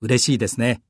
嬉しいですね。